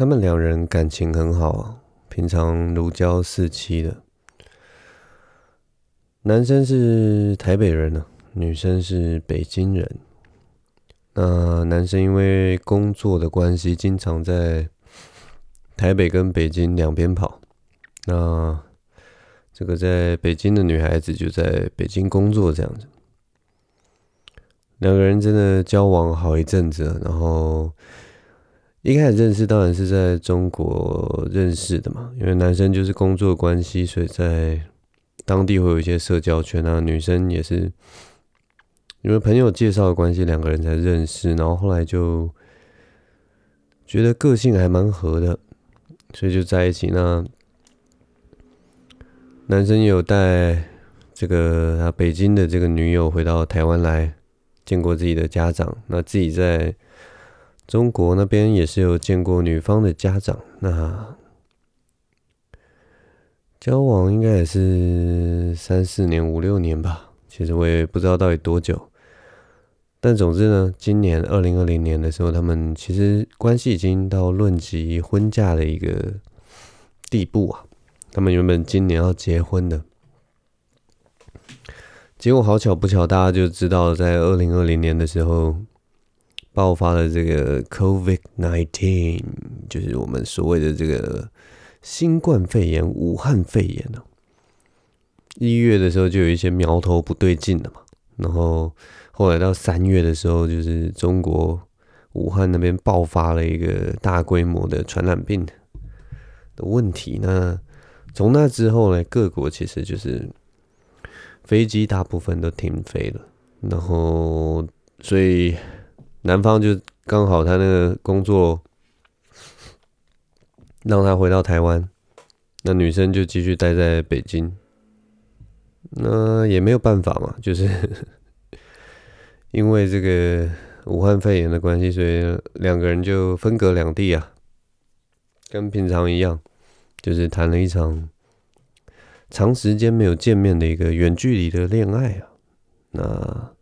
他们两人感情很好，平常如胶似漆的。男生是台北人呢，女生是北京人。那男生因为工作的关系，经常在台北跟北京两边跑。那这个在北京的女孩子就在北京工作，这样子。两个人真的交往好一阵子，然后一开始认识当然是在中国认识的嘛，因为男生就是工作关系，所以在当地会有一些社交圈啊。女生也是因为朋友介绍的关系，两个人才认识，然后后来就觉得个性还蛮合的，所以就在一起。那男生有带这个他北京的这个女友回到台湾来。见过自己的家长，那自己在中国那边也是有见过女方的家长，那交往应该也是三四年、五六年吧。其实我也不知道到底多久，但总之呢，今年二零二零年的时候，他们其实关系已经到论及婚嫁的一个地步啊。他们原本今年要结婚的。结果好巧不巧，大家就知道，在二零二零年的时候爆发了这个 COVID-19，就是我们所谓的这个新冠肺炎、武汉肺炎哦。一月的时候就有一些苗头不对劲的嘛，然后后来到三月的时候，就是中国武汉那边爆发了一个大规模的传染病的问题。那从那之后呢，各国其实就是。飞机大部分都停飞了，然后所以男方就刚好他那个工作让他回到台湾，那女生就继续待在北京，那也没有办法嘛，就是 因为这个武汉肺炎的关系，所以两个人就分隔两地啊，跟平常一样，就是谈了一场。长时间没有见面的一个远距离的恋爱啊，那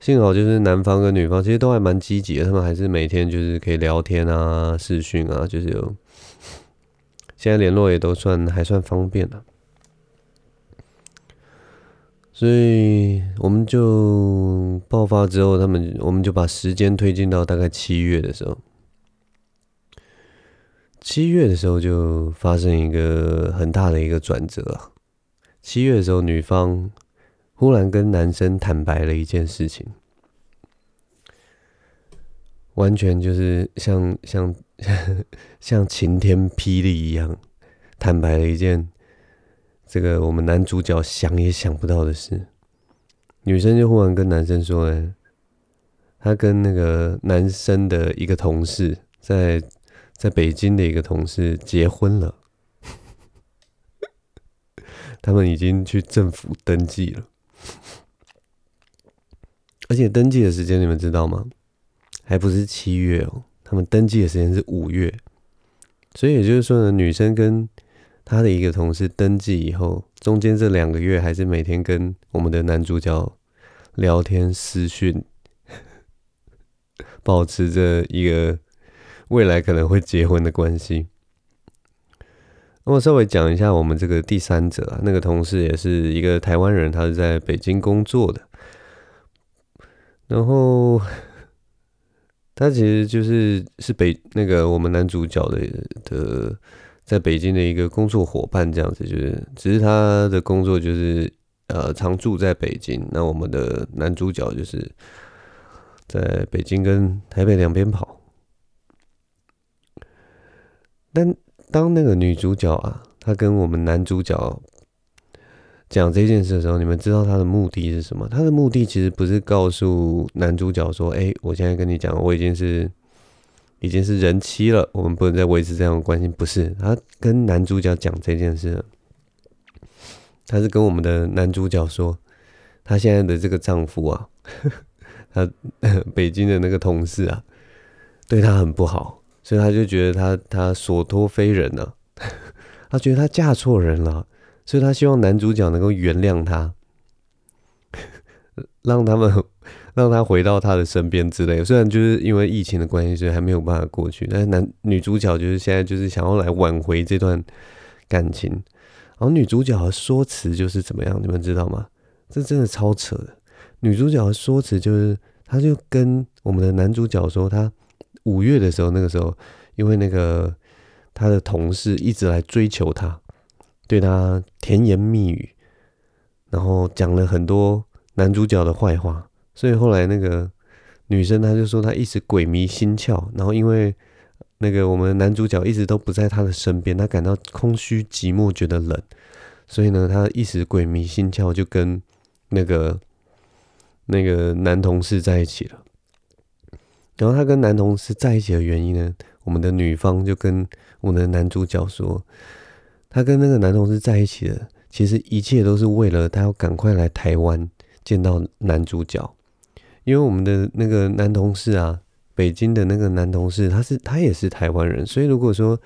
幸好就是男方跟女方其实都还蛮积极的，他们还是每天就是可以聊天啊、视讯啊，就是有现在联络也都算还算方便了，所以我们就爆发之后，他们我们就把时间推进到大概七月的时候。七月的时候就发生一个很大的一个转折啊！七月的时候，女方忽然跟男生坦白了一件事情，完全就是像像 像晴天霹雳一样，坦白了一件这个我们男主角想也想不到的事。女生就忽然跟男生说：“哎，她跟那个男生的一个同事在。”在北京的一个同事结婚了，他们已经去政府登记了，而且登记的时间你们知道吗？还不是七月哦，他们登记的时间是五月，所以也就是说呢，女生跟她的一个同事登记以后，中间这两个月还是每天跟我们的男主角聊天私讯，保持着一个。未来可能会结婚的关系，我稍微讲一下我们这个第三者啊，那个同事也是一个台湾人，他是在北京工作的，然后他其实就是是北那个我们男主角的的在北京的一个工作伙伴，这样子就是，只是他的工作就是呃常住在北京，那我们的男主角就是在北京跟台北两边跑。但当那个女主角啊，她跟我们男主角讲这件事的时候，你们知道她的目的是什么？她的目的其实不是告诉男主角说：“哎，我现在跟你讲，我已经是已经是人妻了，我们不能再维持这样的关系。”不是，她跟男主角讲这件事，她是跟我们的男主角说，她现在的这个丈夫啊，她 北京的那个同事啊，对她很不好。所以他就觉得他他所托非人了，啊，他觉得他嫁错人了，所以他希望男主角能够原谅他，让他们让他回到他的身边之类。虽然就是因为疫情的关系，所以还没有办法过去，但是男女主角就是现在就是想要来挽回这段感情。然后女主角的说辞就是怎么样，你们知道吗？这真的超扯的。女主角的说辞就是，她就跟我们的男主角说，她五月的时候，那个时候因为那个她的同事一直来追求她，对她甜言蜜语，然后讲了很多男主角的坏话，所以后来那个女生她就说她一直鬼迷心窍，然后因为那个我们男主角一直都不在她的身边，她感到空虚寂寞，觉得冷，所以呢，她一时鬼迷心窍，就跟那个。那个男同事在一起了，然后他跟男同事在一起的原因呢，我们的女方就跟我们的男主角说，他跟那个男同事在一起的，其实一切都是为了他要赶快来台湾见到男主角，因为我们的那个男同事啊，北京的那个男同事，他是他也是台湾人，所以如果说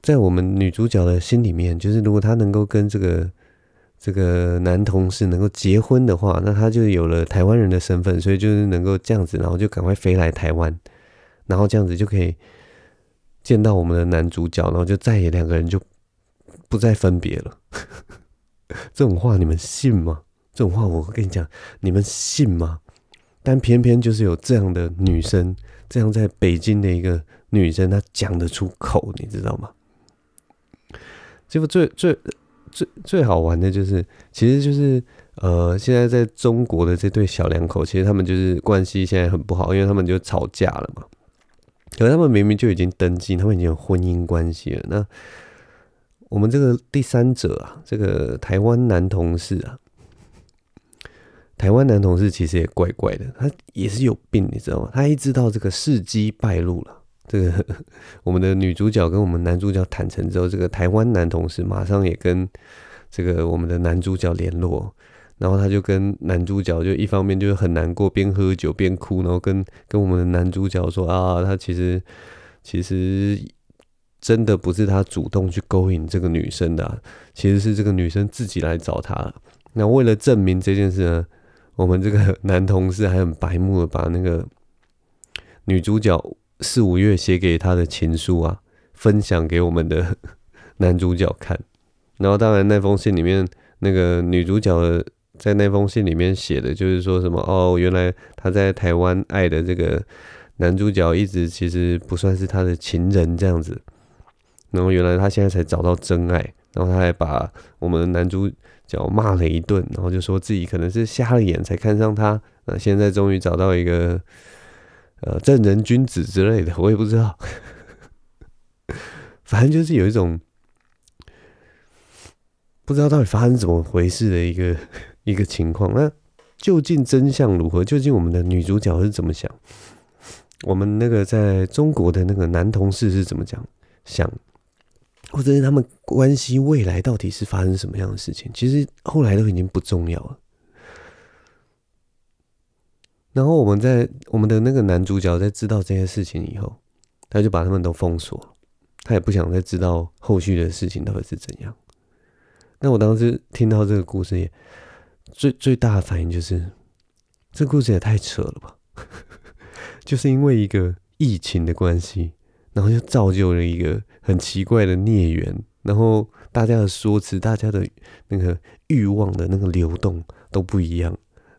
在我们女主角的心里面，就是如果他能够跟这个。这个男同事能够结婚的话，那他就有了台湾人的身份，所以就是能够这样子，然后就赶快飞来台湾，然后这样子就可以见到我们的男主角，然后就再也两个人就不再分别了。这种话你们信吗？这种话我跟你讲，你们信吗？但偏偏就是有这样的女生，这样在北京的一个女生，她讲得出口，你知道吗？结果最最。最最好玩的就是，其实就是，呃，现在在中国的这对小两口，其实他们就是关系现在很不好，因为他们就吵架了嘛。可是他们明明就已经登记，他们已经有婚姻关系了。那我们这个第三者啊，这个台湾男同事啊，台湾男同事其实也怪怪的，他也是有病，你知道吗？他一知道这个事机败露了。这个我们的女主角跟我们男主角坦诚之后，这个台湾男同事马上也跟这个我们的男主角联络，然后他就跟男主角就一方面就是很难过，边喝酒边哭，然后跟跟我们的男主角说啊，他其实其实真的不是他主动去勾引这个女生的，其实是这个女生自己来找他。那为了证明这件事呢，我们这个男同事还很白目的把那个女主角。四五月写给他的情书啊，分享给我们的 男主角看。然后当然那封信里面，那个女主角在那封信里面写的就是说什么哦，原来他在台湾爱的这个男主角一直其实不算是他的情人这样子。然后原来他现在才找到真爱，然后他还把我们的男主角骂了一顿，然后就说自己可能是瞎了眼才看上他。那现在终于找到一个。呃，正人君子之类的，我也不知道，反正就是有一种不知道到底发生怎么回事的一个 一个情况。那究竟真相如何？究竟我们的女主角是怎么想？我们那个在中国的那个男同事是怎么讲想？或者是他们关系未来到底是发生什么样的事情？其实后来都已经不重要了。然后我们在我们的那个男主角在知道这些事情以后，他就把他们都封锁，他也不想再知道后续的事情到底是怎样。那我当时听到这个故事也，最最大的反应就是，这故事也太扯了吧！就是因为一个疫情的关系，然后就造就了一个很奇怪的孽缘，然后大家的说辞、大家的那个欲望的那个流动都不一样。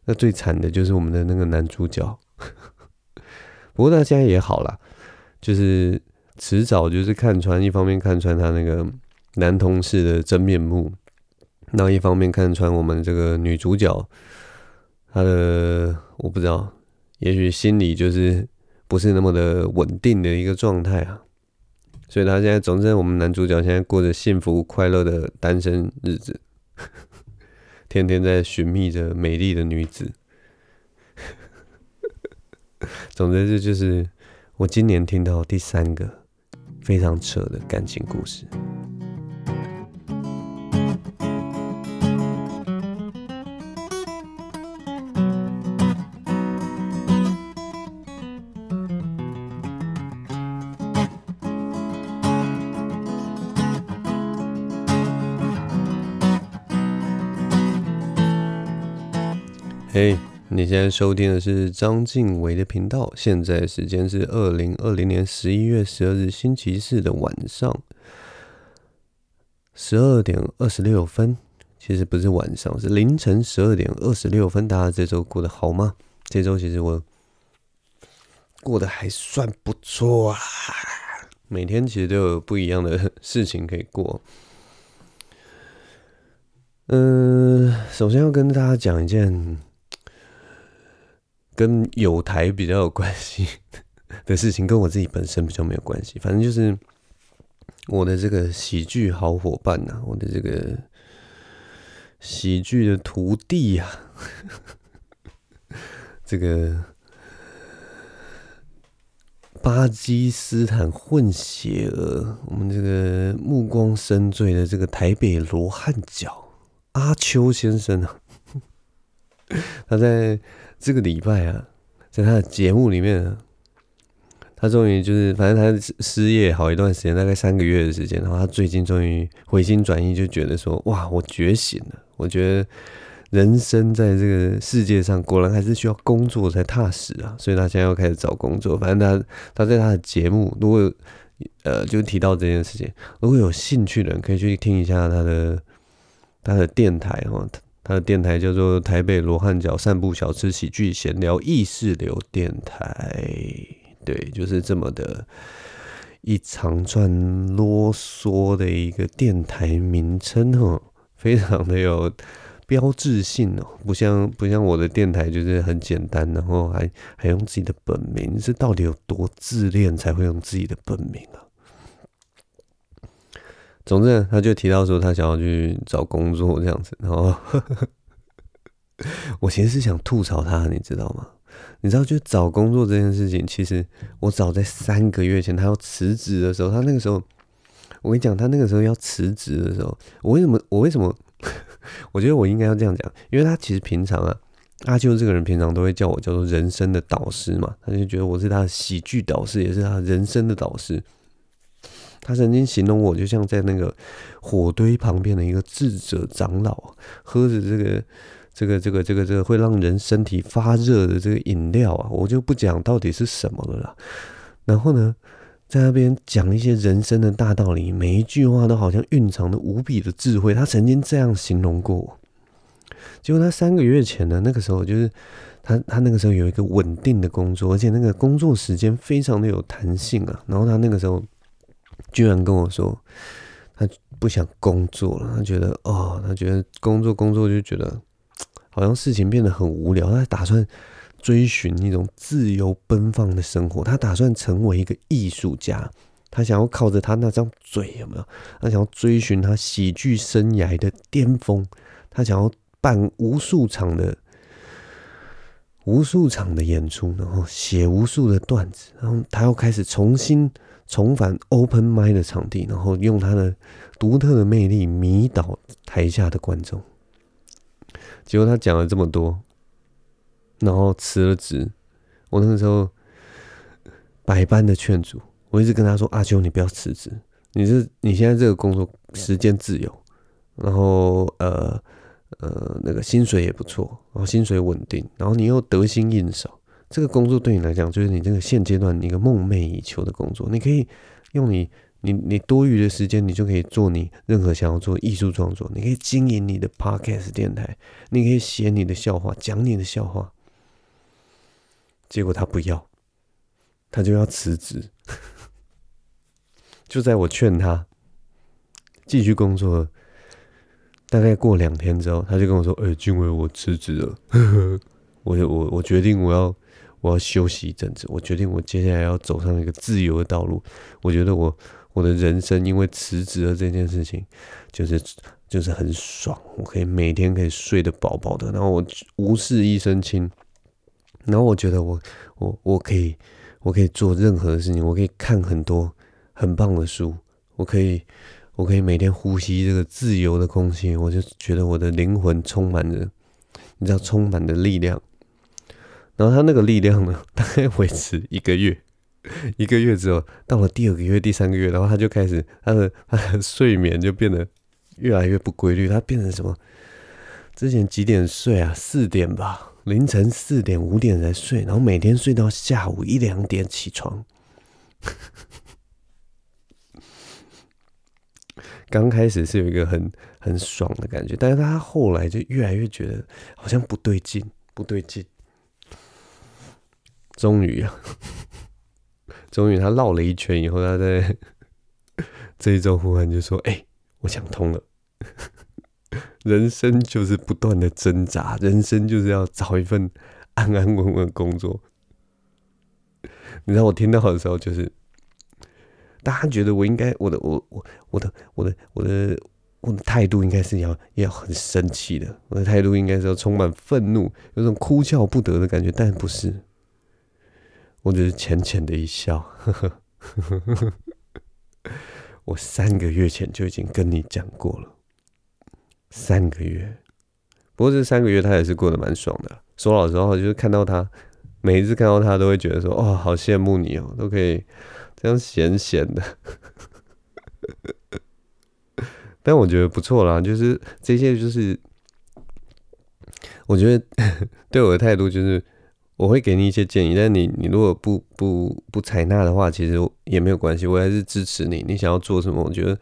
那最惨的就是我们的那个男主角，不过他现在也好了，就是迟早就是看穿，一方面看穿他那个男同事的真面目，那一方面看穿我们这个女主角，她的我不知道，也许心里就是不是那么的稳定的一个状态啊，所以他现在总之我们男主角现在过着幸福快乐的单身日子。天天在寻觅着美丽的女子，总之这就是我今年听到第三个非常扯的感情故事。嘿，你现在收听的是张晋唯的频道，现在时间是二零二零年十一月十二日星期四的晚上十二点二十六分。其实不是晚上，是凌晨十二点二十六分。大家这周过得好吗？这周其实我过得还算不错啊，每天其实都有不一样的事情可以过。嗯，首先要跟大家讲一件。跟有台比较有关系 的事情，跟我自己本身比较没有关系。反正就是我的这个喜剧好伙伴呐、啊，我的这个喜剧的徒弟呀、啊，这个巴基斯坦混血儿，我们这个目光深邃的这个台北罗汉脚阿秋先生啊，他在。这个礼拜啊，在他的节目里面，他终于就是，反正他失业好一段时间，大概三个月的时间，然后他最近终于回心转意，就觉得说，哇，我觉醒了！我觉得人生在这个世界上，果然还是需要工作才踏实啊，所以他现在要开始找工作。反正他他在他的节目，如果呃就提到这件事情，如果有兴趣的人，可以去听一下他的他的电台哈。他的电台叫做台北罗汉脚散步小吃喜剧闲聊意识流电台，对，就是这么的一长串啰嗦的一个电台名称哦，非常的有标志性哦，不像不像我的电台就是很简单，然后还还用自己的本名，是到底有多自恋才会用自己的本名啊？总之，他就提到说他想要去找工作这样子，然后 我其实是想吐槽他，你知道吗？你知道，就找工作这件事情，其实我早在三个月前他要辞职的时候，他那个时候，我跟你讲，他那个时候要辞职的时候，我为什么？我为什么？我觉得我应该要这样讲，因为他其实平常啊，阿秋这个人平常都会叫我叫做人生的导师嘛，他就觉得我是他的喜剧导师，也是他人生的导师。他曾经形容我，就像在那个火堆旁边的一个智者长老，喝着这个、这个、这个、这个、这个会让人身体发热的这个饮料啊，我就不讲到底是什么了啦。然后呢，在那边讲一些人生的大道理，每一句话都好像蕴藏着无比的智慧。他曾经这样形容过我。结果他三个月前呢，那个时候就是他，他那个时候有一个稳定的工作，而且那个工作时间非常的有弹性啊。然后他那个时候。居然跟我说，他不想工作了。他觉得，哦，他觉得工作工作就觉得 好像事情变得很无聊。他打算追寻一种自由奔放的生活。他打算成为一个艺术家。他想要靠着他那张嘴，有没有？他想要追寻他喜剧生涯的巅峰。他想要办无数场的无数场的演出，然后写无数的段子，然后他要开始重新。重返 open mic 的场地，然后用他的独特的魅力迷倒台下的观众。结果他讲了这么多，然后辞了职。我那个时候百般的劝阻，我一直跟他说：“阿秋，你不要辞职，你是你现在这个工作时间自由，然后呃呃那个薪水也不错，然后薪水稳定，然后你又得心应手。”这个工作对你来讲，就是你这个现阶段一个梦寐以求的工作。你可以用你你你多余的时间，你就可以做你任何想要做艺术创作。你可以经营你的 podcast 电台，你可以写你的笑话，讲你的笑话。结果他不要，他就要辞职。就在我劝他继续工作，大概过两天之后，他就跟我说：“哎，晋唯，我辞职了。” 我我我决定我要。我要休息一阵子，我决定我接下来要走上一个自由的道路。我觉得我我的人生因为辞职了这件事情，就是就是很爽，我可以每天可以睡得饱饱的，然后我无事一身轻，然后我觉得我我我可以我可以做任何的事情，我可以看很多很棒的书，我可以我可以每天呼吸这个自由的空气，我就觉得我的灵魂充满着，你知道，充满着力量。然后他那个力量呢，大概维持一个月，一个月之后，到了第二个月、第三个月，然后他就开始他的 他的睡眠就变得越来越不规律，他变成什么？之前几点睡啊？四点吧，凌晨四点五点才睡，然后每天睡到下午一两点起床。刚开始是有一个很很爽的感觉，但是他后来就越来越觉得好像不对劲，不对劲。终于啊，终于他绕了一圈以后，他在 这一周忽然就说：“哎、我想通了，人生就是不断的挣扎，人生就是要找一份安安稳稳的工作。”你知道我听到的时候就是。大家觉得我应该，我的我我我的我的我的我的态度应该是要要很生气的，我的态度应该是要充满愤怒，有种哭笑不得的感觉，但不是，我只是浅浅的一笑。呵呵呵呵呵，我三个月前就已经跟你讲过了，三个月，不过这三个月他也是过得蛮爽的。说老实话，就是看到他，每一次看到他都会觉得说，哦，好羡慕你哦，都可以。这样闲闲的，但我觉得不错啦。就是这些，就是我觉得 对我的态度就是，我会给你一些建议，但你你如果不不不采纳的话，其实也没有关系，我还是支持你。你想要做什么，我觉得。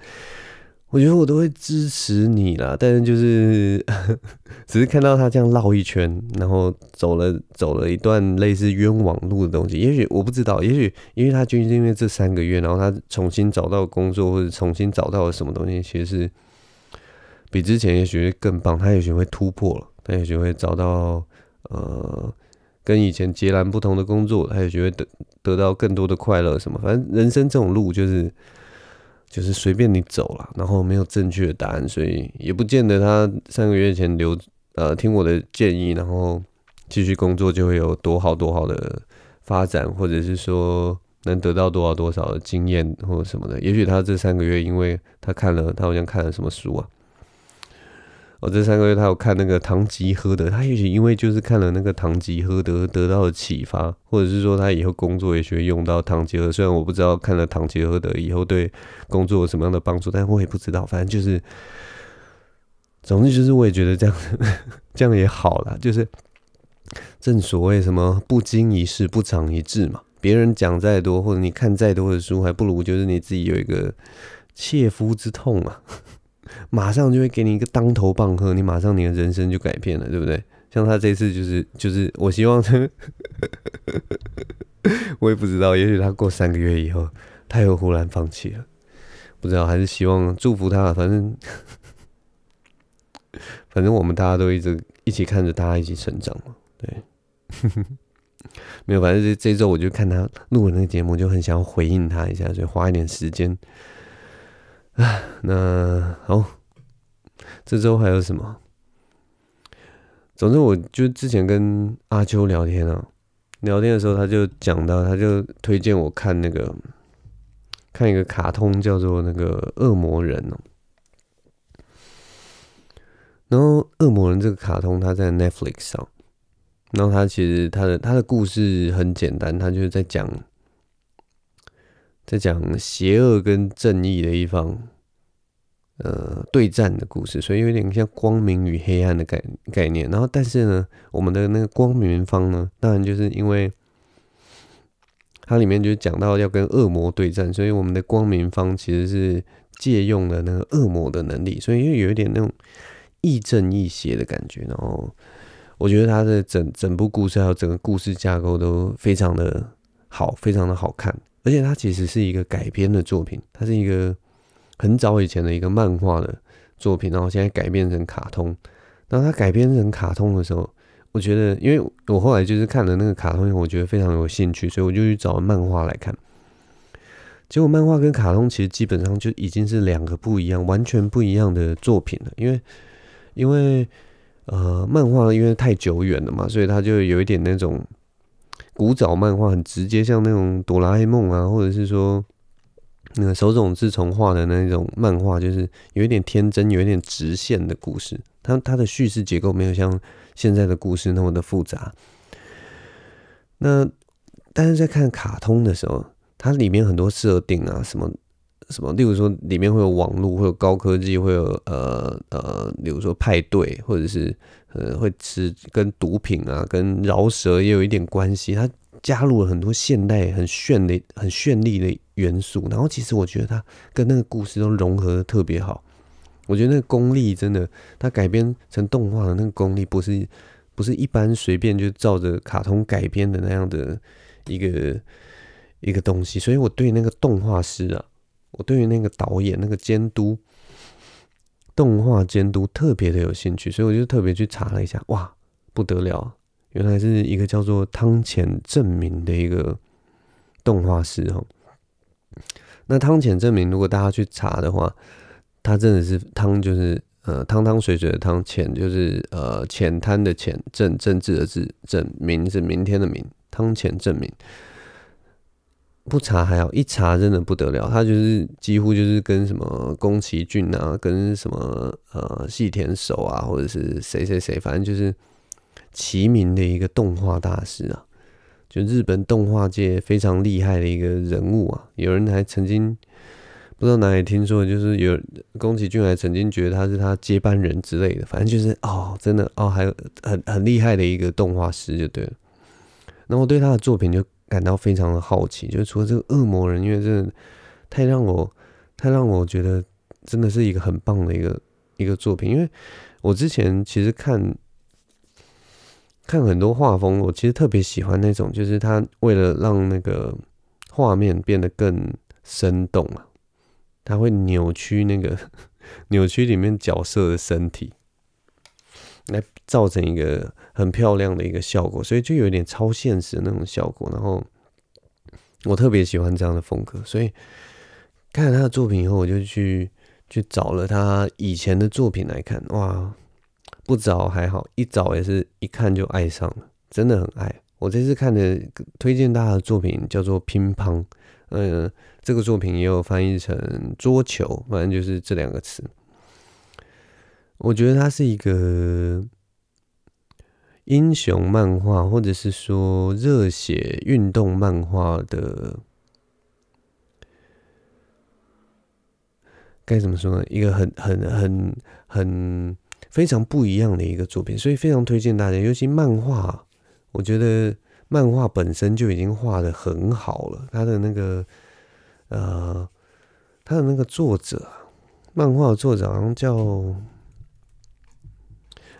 我觉得我都会支持你啦，但是就是 只是看到他这样绕一圈，然后走了走了一段类似冤枉路的东西。也许我不知道，也许因为他就是因为这三个月，然后他重新找到工作或者重新找到了什么东西，其实是比之前也许会更棒。他也许会突破了，他也许会找到呃跟以前截然不同的工作，他也觉得得得到更多的快乐什么。反正人生这种路就是。就是随便你走了，然后没有正确的答案，所以也不见得他三个月前留呃听我的建议，然后继续工作就会有多好多好的发展，或者是说能得到多少多少的经验或者什么的。也许他这三个月，因为他看了，他好像看了什么书啊。我、哦、这三个月他有看那个《堂吉诃德》，他也许因为就是看了那个《堂吉诃德》得到了启发，或者是说他以后工作也许会用到《堂吉诃德》。虽然我不知道看了《堂吉诃德》以后对工作有什么样的帮助，但我也不知道。反正就是，总之就是我也觉得这样 这样也好啦。就是正所谓什么不经一事不长一智嘛，别人讲再多或者你看再多的书，还不如就是你自己有一个切肤之痛啊。马上就会给你一个当头棒喝，你马上你的人生就改变了，对不对？像他这次就是就是，我希望他，我也不知道，也许他过三个月以后，他又忽然放弃了，不知道，还是希望祝福他。反正 反正我们大家都一直一起看着他一起成长嘛，对，没有，反正这这周我就看他录的那个节目，就很想要回应他一下，所以花一点时间。啊，那好，这周还有什么？总之，我就之前跟阿秋聊天啊，聊天的时候他就讲到，他就推荐我看那个看一个卡通，叫做那个《恶魔人》哦。然后，《恶魔人》这个卡通它在 Netflix 上，然后它其实它的它的故事很简单，它就是在讲。在讲邪恶跟正义的一方，呃，对战的故事，所以有点像光明与黑暗的概概念。然后，但是呢，我们的那个光明方呢，当然就是因为它里面就讲到要跟恶魔对战，所以我们的光明方其实是借用了那个恶魔的能力，所以又有一点那种亦正亦邪的感觉。然后，我觉得它的整整部故事还有整个故事架构都非常的好，非常的好看。而且它其实是一个改编的作品，它是一个很早以前的一个漫画的作品，然后现在改编成卡通。当它改编成卡通的时候，我觉得，因为我后来就是看了那个卡通，我觉得非常有兴趣，所以我就去找漫画来看。结果漫画跟卡通其实基本上就已经是两个不一样、完全不一样的作品了。因为，因为呃，漫画因为太久远了嘛，所以它就有一点那种。古早漫画很直接，像那种哆啦 A 梦啊，或者是说那个手冢治虫画的那种漫画，就是有一点天真，有一点直线的故事。它它的叙事结构没有像现在的故事那么的复杂。那但是在看卡通的时候，它里面很多设定啊，什么什么，例如说里面会有网络，会有高科技，会有呃呃，例如说派对，或者是呃会吃跟毒品啊，跟饶舌也有一点关系。它加入了很多现代很绚丽、很绚丽的元素，然后其实我觉得它跟那个故事都融合的特别好。我觉得那个功力真的，它改编成动画的那个功力，不是不是一般随便就照着卡通改编的那样的一个一个东西。所以我对那个动画师啊，我对于那个导演、那个监督、动画监督特别的有兴趣，所以我就特别去查了一下，哇，不得了，原来是一个叫做汤浅政明的一个动画师哦。那汤浅证明，如果大家去查的话，他真的是汤，就是呃汤汤水水的汤，浅就是呃浅滩的浅，政政治的治，政明是明天的明，汤浅证明。不查还好，一查真的不得了，他就是几乎就是跟什么宫崎骏啊，跟什么呃细田守啊，或者是谁谁谁，反正就是齐名的一个动画大师啊，就日本动画界非常厉害的一个人物啊，有人还曾经。不知道哪里听说，就是有宫崎骏还曾经觉得他是他接班人之类的，反正就是哦，真的哦，还有很很厉害的一个动画师就对了。那我对他的作品就感到非常的好奇，就是除了这个恶魔人，因为真的太让我太让我觉得真的是一个很棒的一个一个作品。因为我之前其实看看很多画风，我其实特别喜欢那种，就是他为了让那个画面变得更生动啊。他会扭曲那个 扭曲里面角色的身体，来造成一个很漂亮的一个效果，所以就有点超现实的那种效果。然后我特别喜欢这样的风格，所以看了他的作品以后，我就去去找了他以前的作品来看。哇，不找还好，一找也是一看就爱上了，真的很爱。我这次看的推荐大家的作品叫做《乒乓》。嗯，这个作品也有翻译成桌球，反正就是这两个词。我觉得它是一个英雄漫画，或者是说热血运动漫画的，该怎么说呢？一个很很很很非常不一样的一个作品，所以非常推荐大家。尤其漫画，我觉得。漫画本身就已经画得很好了，他的那个呃，他的那个作者，漫画作者好像叫，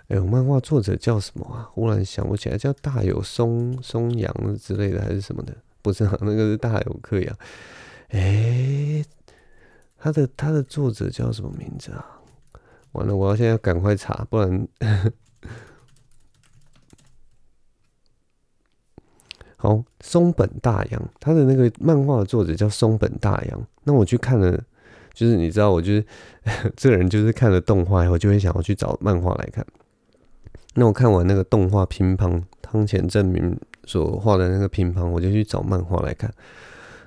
哎呦，漫画作者叫什么啊？忽然想不起来，叫大友松松阳之类的还是什么的？不是，那个是大友克洋。哎，他的他的作者叫什么名字啊？完了，我要现在赶快查，不然。好，松本大洋，他的那个漫画作者叫松本大洋。那我去看了，就是你知道，我就是 这个人，就是看了动画以后，就会想要去找漫画来看。那我看完那个动画乒乓，汤浅政明所画的那个乒乓，我就去找漫画来看，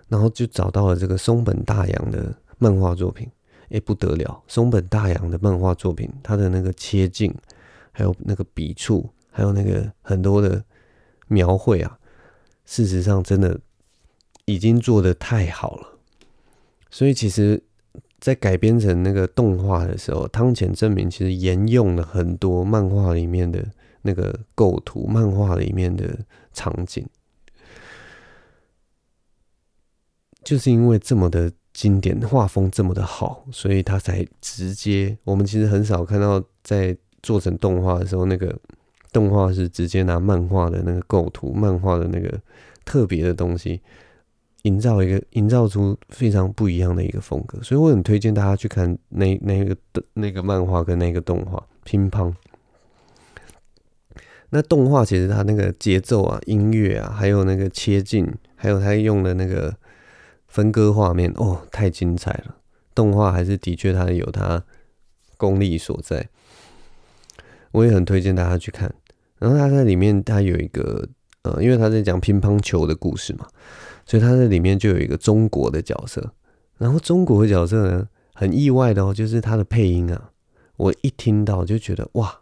然后就找到了这个松本大洋的漫画作品。哎，不得了，松本大洋的漫画作品，他的那个切镜，还有那个笔触，还有那个很多的描绘啊。事实上，真的已经做的太好了，所以其实，在改编成那个动画的时候，汤浅证明其实沿用了很多漫画里面的那个构图，漫画里面的场景，就是因为这么的经典，画风这么的好，所以他才直接。我们其实很少看到在做成动画的时候那个。动画是直接拿漫画的那个构图，漫画的那个特别的东西，营造一个营造出非常不一样的一个风格，所以我很推荐大家去看那那个的那个漫画跟那个动画乒乓。那动画其实它那个节奏啊、音乐啊，还有那个切镜，还有它用的那个分割画面，哦，太精彩了！动画还是的确它有它功力所在。我也很推荐大家去看。然后他在里面，他有一个呃，因为他在讲乒乓球的故事嘛，所以他在里面就有一个中国的角色。然后中国的角色呢，很意外的哦，就是他的配音啊，我一听到就觉得哇，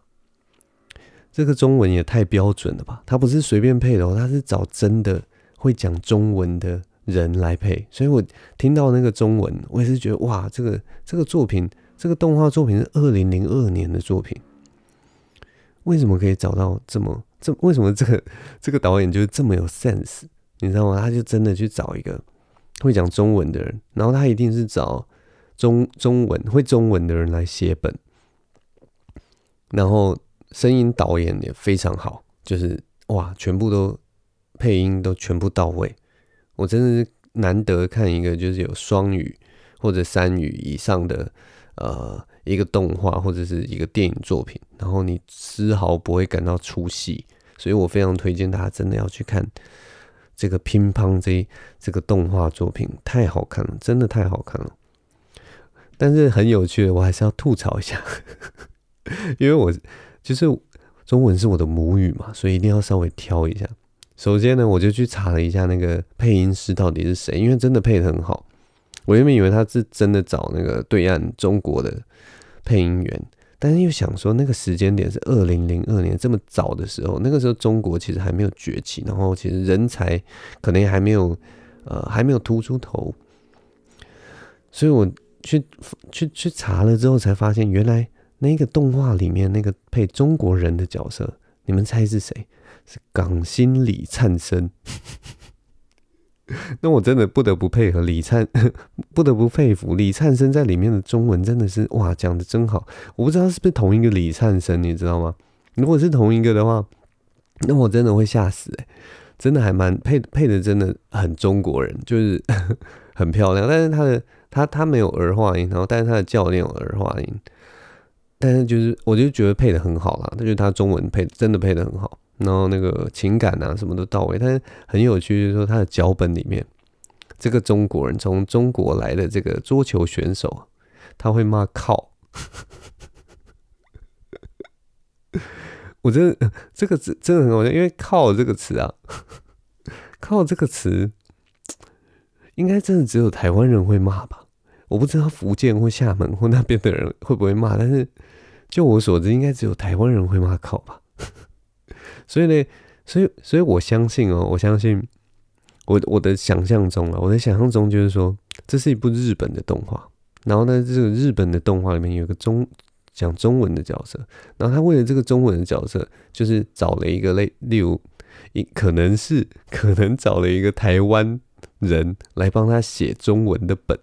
这个中文也太标准了吧！他不是随便配的哦，他是找真的会讲中文的人来配，所以我听到那个中文，我也是觉得哇，这个这个作品，这个动画作品是二零零二年的作品，为什么可以找到这么这？为什么这个这个导演就是这么有 sense？你知道吗？他就真的去找一个会讲中文的人，然后他一定是找中中文会中文的人来写本，然后声音导演也非常好，就是哇，全部都配音都全部到位。我真的是难得看一个就是有双语或者三语以上的呃一个动画或者是一个电影作品，然后你丝毫不会感到出戏，所以我非常推荐大家真的要去看这个乒乓这这个动画作品，太好看了，真的太好看了。但是很有趣的，我还是要吐槽一下，因为我就是中文是我的母语嘛，所以一定要稍微挑一下。首先呢，我就去查了一下那个配音师到底是谁，因为真的配得很好。我原本以为他是真的找那个对岸中国的配音员，但是又想说那个时间点是二零零二年这么早的时候，那个时候中国其实还没有崛起，然后其实人才可能还没有呃还没有突出头，所以我去去去查了之后才发现，原来那个动画里面那个配中国人的角色，你们猜是谁？是港星李灿森，那我真的不得不配合李灿，不得不佩服李灿森在里面的中文真的是哇，讲的真好。我不知道是不是同一个李灿森，你知道吗？如果是同一个的话，那我真的会吓死哎、真的还蛮配配的，真的很中国人，就是 很漂亮。但是他的他他没有儿化音，然后但是他的教练有儿化音，但是就是我就觉得配的很好啦，他就是他中文配真的配的很好。然后那个情感啊，什么都到位，但是很有趣，就是说他的脚本里面，这个中国人从中国来的这个桌球选手，他会骂靠，我觉得这个字真的很好笑，因为靠这个词啊，靠这个词，应该真的只有台湾人会骂吧？我不知道福建或厦门或那边的人会不会骂，但是就我所知，应该只有台湾人会骂靠吧。所以呢，所以，所以我相信哦，我相信我我的想象中啊，我的想象中就是说，这是一部日本的动画。然后呢，这个日本的动画里面有个中讲中文的角色。然后他为了这个中文的角色，就是找了一个类，例如一可能是可能找了一个台湾人来帮他写中文的本。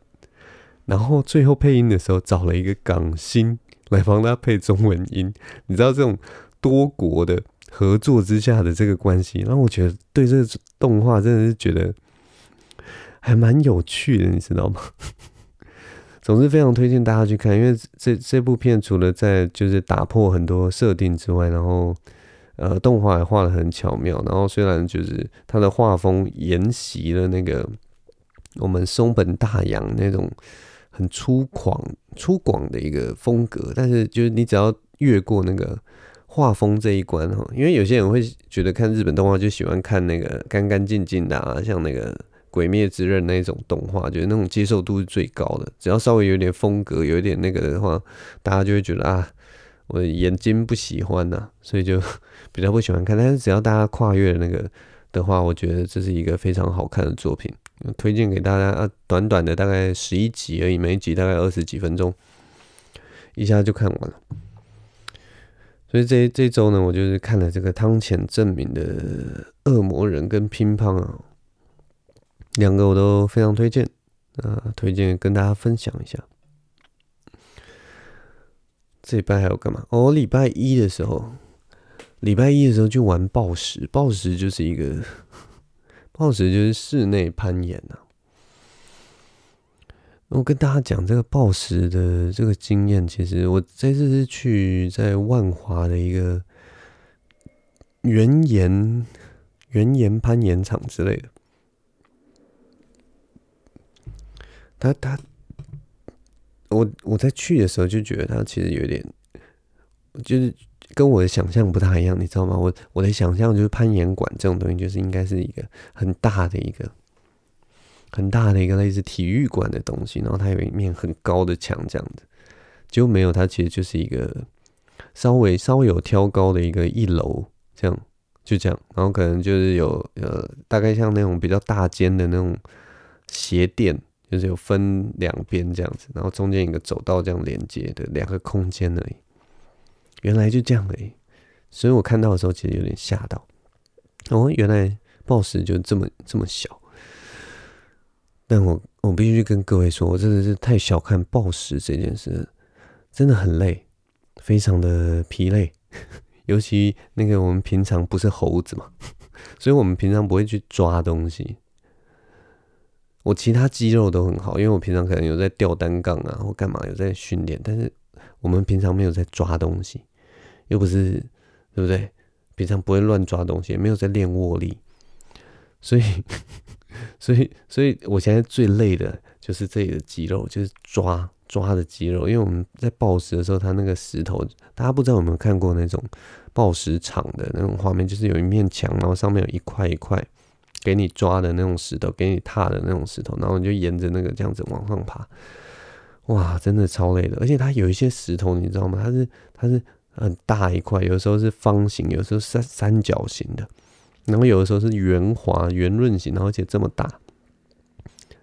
然后最后配音的时候，找了一个港星来帮他配中文音。你知道这种多国的。合作之下的这个关系，让我觉得对这个动画真的是觉得还蛮有趣的，你知道吗？总之非常推荐大家去看，因为这这部片除了在就是打破很多设定之外，然后呃动画也画得很巧妙，然后虽然就是它的画风沿袭了那个我们松本大洋那种很粗犷粗犷的一个风格，但是就是你只要越过那个。画风这一关哈，因为有些人会觉得看日本动画就喜欢看那个干干净净的啊，像那个《鬼灭之刃》那种动画，觉得那种接受度是最高的。只要稍微有点风格，有一点那个的话，大家就会觉得啊，我眼睛不喜欢呐，所以就 比较不喜欢看。但是只要大家跨越那个的话，我觉得这是一个非常好看的作品，推荐给大家啊。短短的大概十一集而已，每一集大概二十几分钟，一下就看完了。所以这这周呢，我就是看了这个汤浅证明的《恶魔人》跟《乒乓》啊，两个我都非常推荐啊，推荐跟大家分享一下。这礼拜还有干嘛？哦，礼拜一的时候，礼拜一的时候就玩暴石，暴石就是一个，暴石就是室内攀岩呐、啊。我跟大家讲这个暴食的这个经验，其实我这次是去在万华的一个原岩原岩攀岩场之类的。他他，我我在去的时候就觉得他其实有点，就是跟我的想象不太一样，你知道吗？我我的想象就是攀岩馆这种东西，就是应该是一个很大的一个。很大的一个类似体育馆的东西，然后它有一面很高的墙，这样子，就没有，它其实就是一个稍微稍微有挑高的一个一楼，这样就这样，然后可能就是有呃大概像那种比较大间的那种鞋垫，就是有分两边这样子，然后中间一个走道这样连接的两个空间而已。原来就这样而已，所以我看到的时候其实有点吓到。哦，原来抱石就这么这么小。但我我必须跟各位说，我真的是太小看暴食这件事，真的很累，非常的疲累。尤其那个我们平常不是猴子嘛，所以我们平常不会去抓东西。我其他肌肉都很好，因为我平常可能有在吊单杠啊，或干嘛有在训练，但是我们平常没有在抓东西，又不是对不对？平常不会乱抓东西，没有在练握力，所以。所以，所以我现在最累的就是这里的肌肉，就是抓抓的肌肉。因为我们在抱石的时候，它那个石头，大家不知道有没有看过那种抱石场的那种画面，就是有一面墙，然后上面有一块一块给你抓的那种石头，给你踏的那种石头，然后你就沿着那个这样子往上爬。哇，真的超累的！而且它有一些石头，你知道吗？它是它是很大一块，有时候是方形，有时候三三角形的。然后有的时候是圆滑圆润型，然后而且这么大，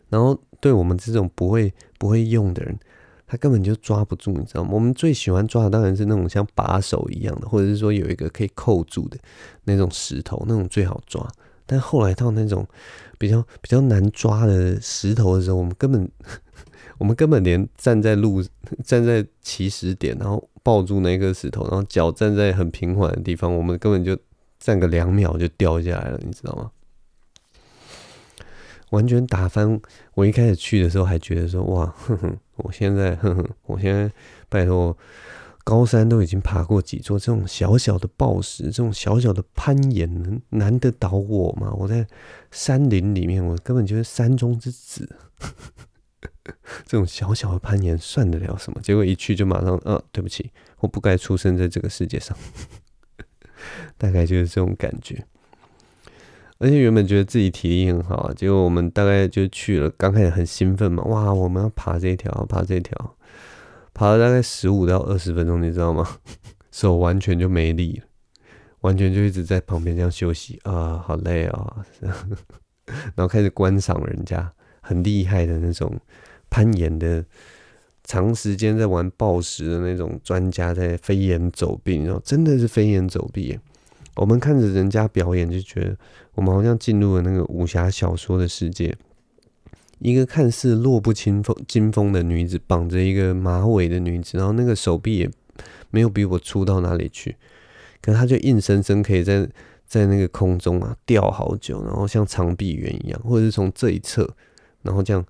然后对我们这种不会不会用的人，他根本就抓不住，你知道吗？我们最喜欢抓的当然是那种像把手一样的，或者是说有一个可以扣住的那种石头，那种最好抓。但后来到那种比较 比较难抓的石头的时候，我们根本我们根本连站在路站在起始点，然后抱住那个石头，然后脚站在很平缓的地方，我们根本就。站个两秒就掉下来了，你知道吗？完全打翻。我一开始去的时候还觉得说，哇，哼哼，我现在，哼哼，我现在拜托，高山都已经爬过几座，这种小小的暴石，这种小小的攀岩，能难得倒我吗？我在山林里面，我根本就是山中之子。这种小小的攀岩算得了什么？结果一去就马上，呃、啊，对不起，我不该出生在这个世界上。大概就是这种感觉，而且原本觉得自己体力很好，结果我们大概就去了，刚开始很兴奋嘛，哇，我们要爬这条，爬这条，爬了大概十五到二十分钟，你知道吗？手完全就没力，完全就一直在旁边这样休息啊，好累啊，然后开始观赏人家很厉害的那种攀岩的。长时间在玩暴食的那种专家在飞檐走壁，然后真的是飞檐走壁。我们看着人家表演，就觉得我们好像进入了那个武侠小说的世界。一个看似弱不禁风经风的女子，绑着一个马尾的女子，然后那个手臂也没有比我粗到哪里去，可她就硬生生可以在在那个空中啊吊好久，然后像长臂猿一样，或者是从这一侧，然后这样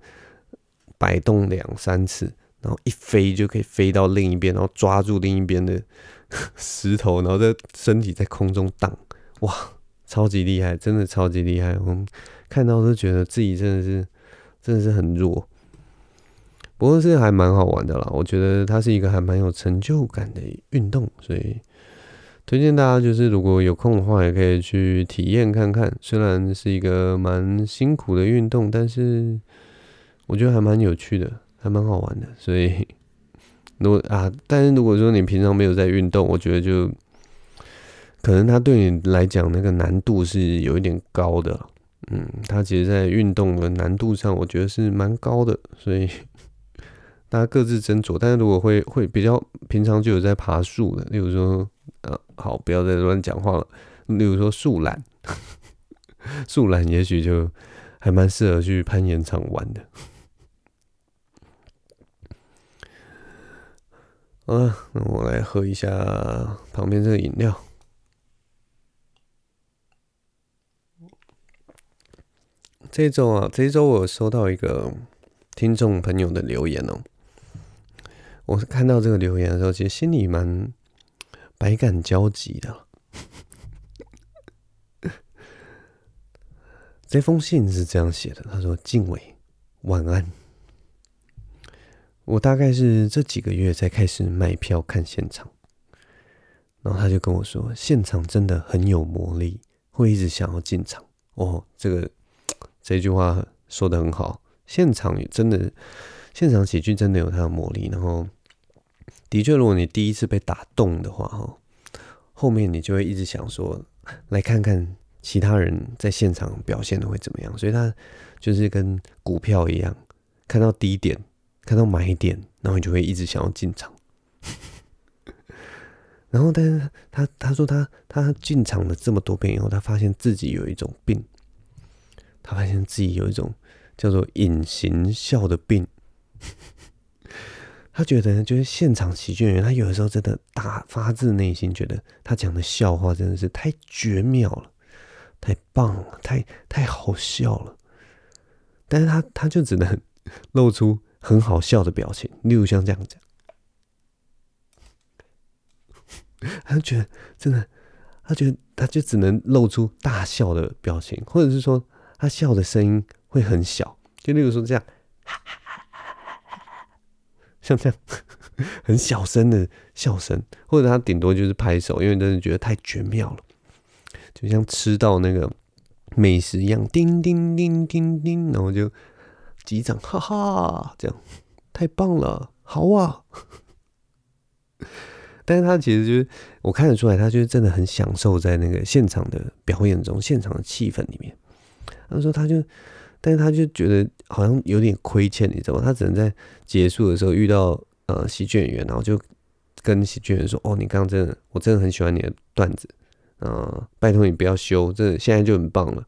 摆动两三次。然后一飞就可以飞到另一边，然后抓住另一边的 石头，然后在身体在空中荡，哇，超级厉害，真的超级厉害！我们看到都觉得自己真的是真的是很弱，不过是还蛮好玩的啦。我觉得它是一个还蛮有成就感的运动，所以推荐大家就是如果有空的话，也可以去体验看看。虽然是一个蛮辛苦的运动，但是我觉得还蛮有趣的。还蛮好玩的，所以如果啊，但是如果说你平常没有在运动，我觉得就可能它对你来讲那个难度是有一点高的，嗯，它其实在运动的难度上，我觉得是蛮高的，所以大家各自斟酌。但是如果会会比较平常就有在爬树的，例如说，啊，好，不要再乱讲话了，例如说树懒，树懒也许就还蛮适合去攀岩场玩的。啊，那我来喝一下旁边这个饮料。这周啊，这周我收到一个听众朋友的留言哦。我是看到这个留言的时候，其实心里蛮百感交集的。这封信是这样写的，他说：“静伟，晚安。”我大概是这几个月才开始买票看现场，然后他就跟我说，现场真的很有魔力，会一直想要进场。哦，这个这句话说的很好，现场真的，现场喜剧真的有它的魔力。然后，的确，如果你第一次被打动的话，哈，后面你就会一直想说，来看看其他人在现场表现的会怎么样，所以他就是跟股票一样，看到低点，看到买点，然后你就会一直想要进场。然后，但是他他说他他进场了这么多遍以后，他发现自己有一种病，他发现自己有一种叫做隐形笑的病。他觉得就是现场喜剧演员，他有的时候真的打发自内心觉得他讲的笑话真的是太绝妙了，太棒了，太太好笑了。但是他他就只能露出很好笑的表情，例如像这样讲，他觉得真的，他觉得他就只能露出大笑的表情，或者是说他笑的声音会很小，就例如说这样。像这样 很小声的笑声，或者他顶多就是拍手，因为真的觉得太绝妙了，就像吃到那个美食一样，叮叮叮叮叮，然后就击掌，哈哈，这样太棒了，好啊！但是他其实就是我看得出来，他就是真的很享受在那个现场的表演中，现场的气氛里面。他说他就。但是他就觉得好像有点亏欠，你知道吗？他只能在结束的时候遇到呃喜剧演员，然后就跟喜剧演员说：“哦，你刚刚真的，我真的很喜欢你的段子，啊、呃，拜托你不要修，真的现在就很棒了，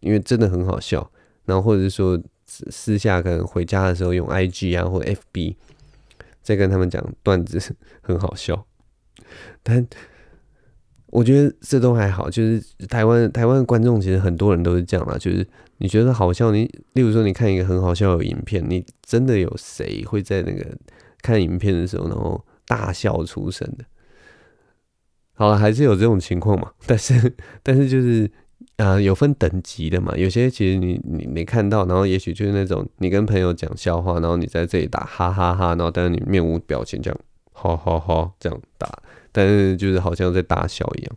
因为真的很好笑。”然后或者是说私下可能回家的时候用 IG 啊或 FB 再跟他们讲段子很好笑，但。我觉得这都还好，就是台湾台湾的观众其实很多人都是这样啦，就是你觉得好笑，你例如说你看一个很好笑的影片，你真的有谁会在那个看影片的时候然后大笑出声的？好了，还是有这种情况嘛，但是但是就是啊、呃，有分等级的嘛，有些其实你你没看到，然后也许就是那种你跟朋友讲笑话，然后你在这里打哈哈哈哈，然后但是你面无表情这样，哈哈哈这样打。但是就是好像在大笑一样。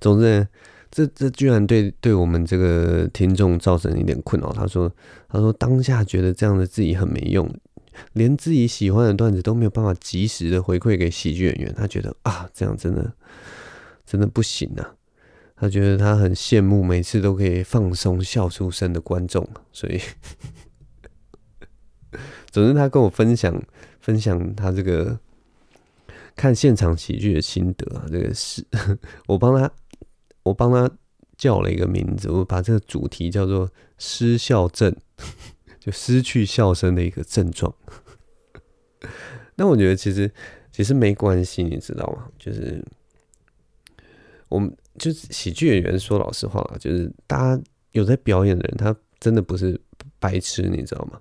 总之，这这居然对对我们这个听众造成一点困扰。他说：“他说当下觉得这样的自己很没用，连自己喜欢的段子都没有办法及时的回馈给喜剧演员。他觉得啊，这样真的真的不行啊。他觉得他很羡慕每次都可以放松笑出声的观众。所以，总之他跟我分享分享他这个。”看现场喜剧的心得啊，这个是我帮他，我帮他叫了一个名字，我把这个主题叫做“失笑症”，就失去笑声的一个症状。那我觉得其实其实没关系，你知道吗？就是我们就是喜剧演员，说老实话，就是大家有在表演的人，他真的不是白痴，你知道吗？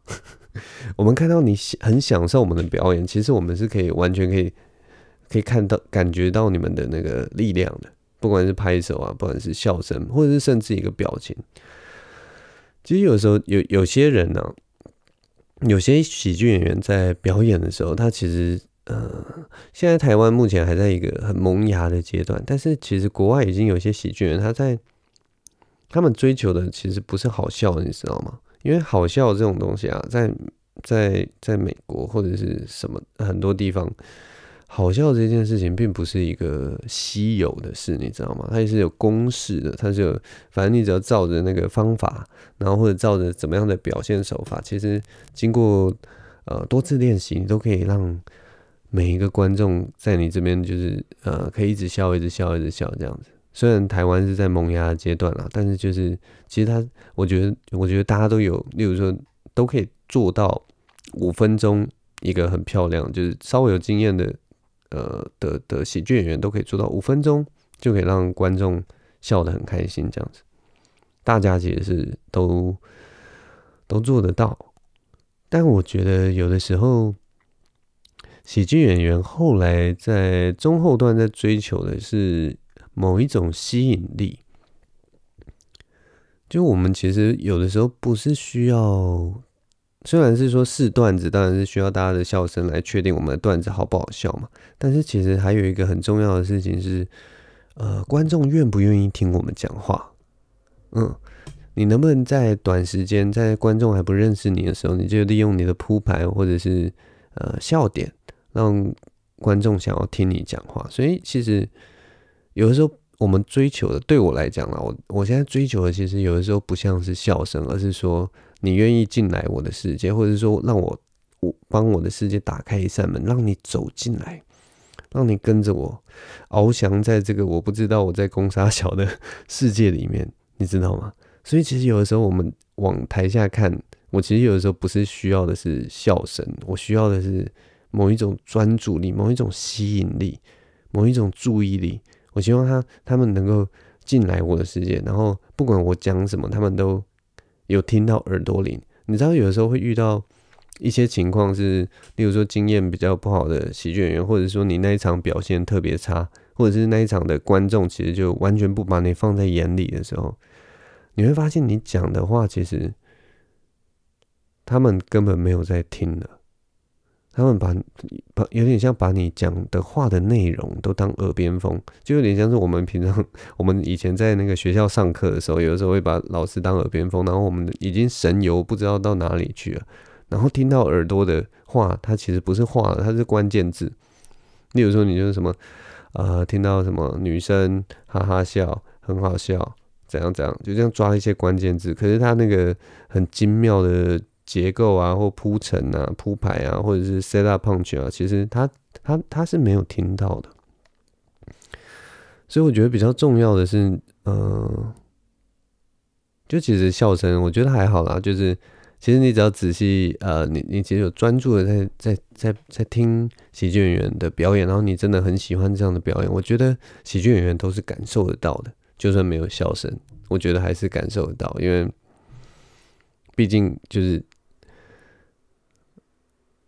我们看到你很享受我们的表演，其实我们是可以完全可以。可以看到、感觉到你们的那个力量的，不管是拍手啊，不管是笑声，或者是甚至一个表情。其实有时候有有些人呢、有些喜剧演员在表演的时候，他其实呃，现在台湾目前还在一个很萌芽的阶段，但是其实国外已经有些喜剧人，他在他们追求的其实不是好笑，你知道吗？因为好笑这种东西啊，在在在美国或者是什么很多地方。好笑这件事情并不是一个稀有的事，你知道吗？它也是有公式的，它是有，反正你只要照着那个方法，然后或者照着怎么样的表现手法，其实经过呃多次练习，你都可以让每一个观众在你这边就是呃可以一直笑，一直笑，一直笑这样子。虽然台湾是在萌芽阶段啦，但是就是其实他，我觉得，我觉得大家都有，例如说都可以做到五分钟一个很漂亮，就是稍微有经验的。呃的的喜剧演员都可以做到五分钟就可以让观众笑得很开心，这样子，大家其实是都都做得到。但我觉得有的时候，喜剧演员后来在中后段在追求的是某一种吸引力，就我们其实有的时候不是需要。虽然是说试段子，当然是需要大家的笑声来确定我们的段子好不好笑嘛。但是其实还有一个很重要的事情是，呃，观众愿不愿意听我们讲话？嗯，你能不能在短时间，在观众还不认识你的时候，你就利用你的铺排或者是呃笑点，让观众想要听你讲话？所以其实有的时候我们追求的，对我来讲啊，我我现在追求的，其实有的时候不像是笑声，而是说你愿意进来我的世界，或者是说让我我帮我的世界打开一扇门，让你走进来，让你跟着我翱翔在这个我不知道我在攻杀小的 世界里面，你知道吗？所以其实有的时候我们往台下看，我其实有的时候不是需要的是笑声，我需要的是某一种专注力，某一种吸引力，某一种注意力。我希望他他们能够进来我的世界，然后不管我讲什么，他们都有听到耳朵里。你知道，有的时候会遇到一些情况是，例如说经验比较不好的喜剧演员，或者说你那一场表现特别差，或者是那一场的观众其实就完全不把你放在眼里的时候，你会发现你讲的话其实他们根本没有在听的。他们把把有点像把你讲的话的内容都当耳边风，就有点像是我们平常 我们以前在那个学校上课的时候，有的时候会把老师当耳边风，然后我们已经神游不知道到哪里去了，然后听到耳朵的话，它其实不是话，它是关键字。例如说，你就是什么呃，听到什么女生哈哈笑，很好笑，怎样怎样，就这样抓一些关键字，可是它那个很精妙的。结构啊，或铺陈啊、铺排啊，或者是 set up punch 啊，其实他他他是没有听到的。所以我觉得比较重要的是，嗯、就其实笑声，我觉得还好啦。就是其实你只要仔细，呃，你你其实有专注的在在在在听喜剧演员的表演，然后你真的很喜欢这样的表演，我觉得喜剧演员都是感受得到的。就算没有笑声，我觉得还是感受得到，因为毕竟就是。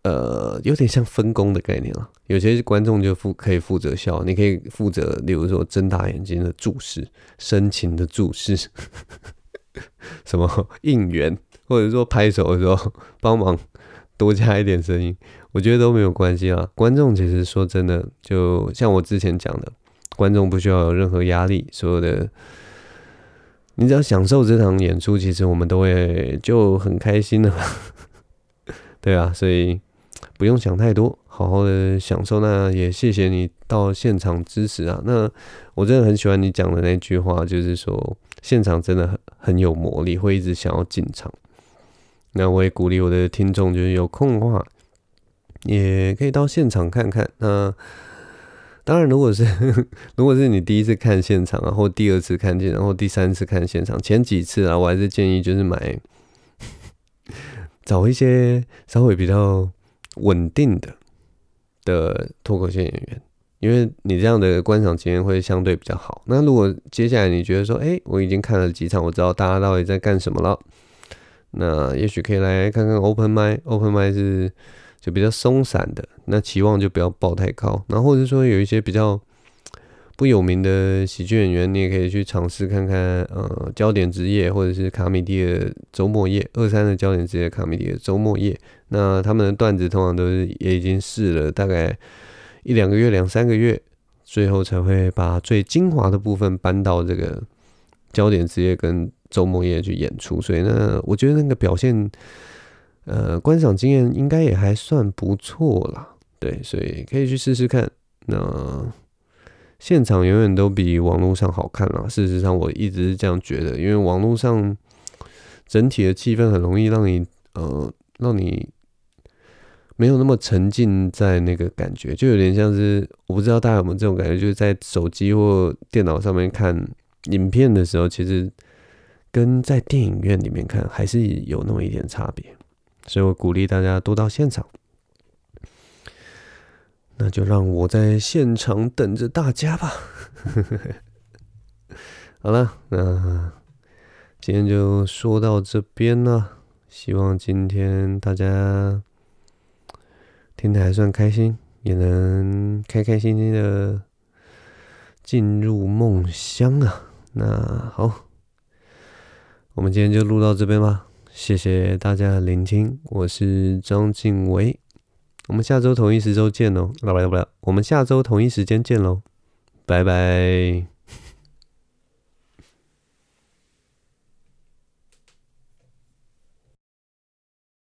呃，有点像分工的概念了。有些观众就负可以负责笑，你可以负责，例如说睁大眼睛的注视、深情的注视，什么应援，或者说拍手的时候帮忙多加一点声音，我觉得都没有关系啊。观众其实说真的，就像我之前讲的，观众不需要有任何压力，所有的你只要享受这场演出，其实我们都会就很开心的。对啊，所以。不用想太多，好好的享受。那也谢谢你到现场支持啊。那我真的很喜欢你讲的那句话，就是说现场真的很很有魔力，会一直想要进场。那我也鼓励我的听众，就是有空的话也可以到现场看看。那当然，如果是 如果是你第一次看现场啊，或第二次看见，然后第三次看现场，前几次啊，我还是建议就是买 找一些稍微比较。稳定的的脱口秀演员，因为你这样的观赏经验会相对比较好。那如果接下来你觉得说，哎、我已经看了几场，我知道大家到底在干什么了，那也许可以来看看 Open Mic。Open Mic 是就比较松散的，那期望就不要抱太高。然后或者说有一些比较。不有名的喜剧演员，你也可以去尝试看看。呃，焦点之夜或者是卡米蒂的周末夜，二三的焦点之夜，卡米蒂的周末夜。那他们的段子通常都是也已经试了大概一两个月、两三个月，最后才会把最精华的部分搬到这个焦点之夜跟周末夜去演出。所以呢，我觉得那个表现，呃，观赏经验应该也还算不错啦。对，所以可以去试试看。那。现场永远都比网络上好看啦！事实上，我一直是这样觉得，因为网络上整体的气氛很容易让你呃，让你没有那么沉浸在那个感觉，就有点像是我不知道大家有没有这种感觉，就是在手机或电脑上面看影片的时候，其实跟在电影院里面看还是有那么一点差别，所以我鼓励大家多到现场。那就让我在现场等着大家吧。好了，那今天就说到这边了。希望今天大家听得还算开心，也能开开心心的进入梦乡啊。那好，我们今天就录到这边吧。谢谢大家的聆听，我是张晋唯。我们下周同一时周见喽！不不不，我们下周同一时间见喽！拜拜。